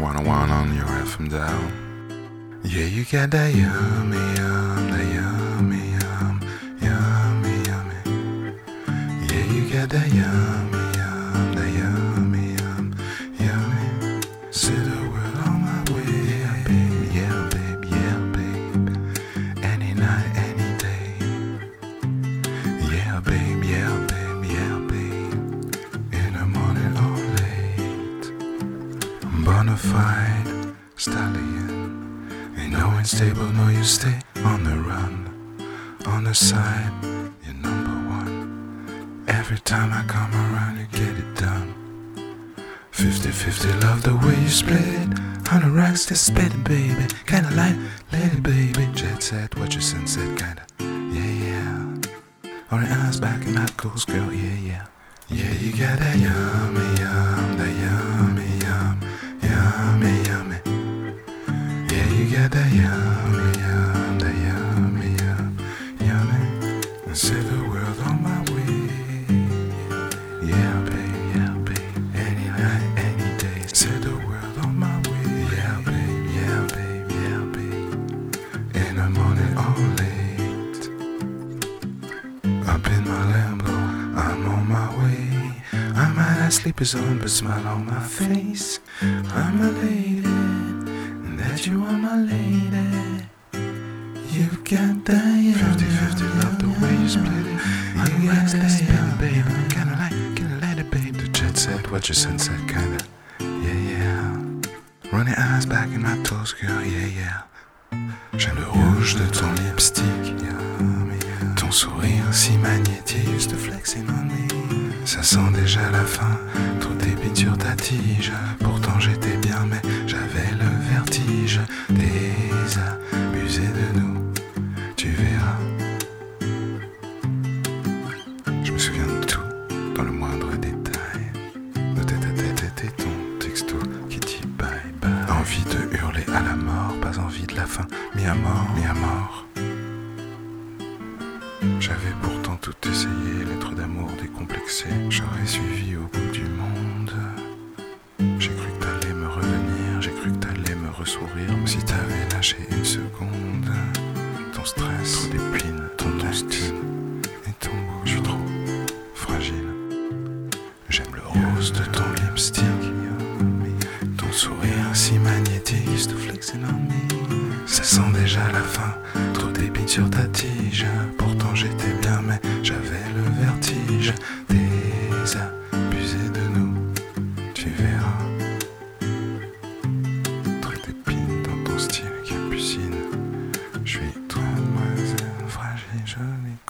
101 on your FM dial. Yeah, you got that yummy, yum, that yummy, yum, yummy, yummy. Yeah, you got that yummy, yum, that yummy, yum, yummy. Say the Bonafide stallion. Ain't no unstable, no, you stay on the run. On the side, you're number one. Every time I come around, you get it done. 50 50, love the way you split it. 100 racks, just spit it, baby. Kinda like, it, baby. Jet set, what your sunset, kinda. Yeah, yeah. Or eyes back in that ghost girl, yeah, yeah. Yeah, you got that yummy, Up in my Lambo, I'm on my way. I might have sleepers on, but smile on my face. I'm a lady, and that you are my lady. You've got that 50 50, love the way you split it. You got that spin, baby. Kinda like, kinda let it, babe. The jet set, what your sunset, kinda. Yeah, yeah. Running eyes back in my toes, girl, yeah, yeah. J'aime le rouge de ton lipstick, yum. Ton sourire si magnétique, juste flexing on me. Ça sent déjà la fin, débite sur ta tige. Pourtant j'étais bien, mais j'avais le vertige. Désabusé de nous, tu verras. Je me souviens de tout, dans le moindre détail. De tête à tête et ton texto qui dit bye bye. Envie de hurler à la mort, pas envie de la fin. Mis à mort, mis à mort. J'avais pourtant tout essayé, lettre d'amour décomplexée. J'aurais suivi au bout du monde. J'ai cru que t'allais me revenir, j'ai cru que t'allais me ressourire. Si t'avais lâché une seconde, ton stress, trop d'épines, ton style et ton goût, je suis trop fragile. J'aime le rose de ton lipstick, ton sourire si magnétique, me. Ça sent déjà la fin, trop d'épines sur ta tige. Pourtant j'étais bien, mais j'avais le vertige. Désabusé de nous, tu verras. Trop d'épines dans ton style capucine. Je suis toi, mademoiselle, fragile, jolie.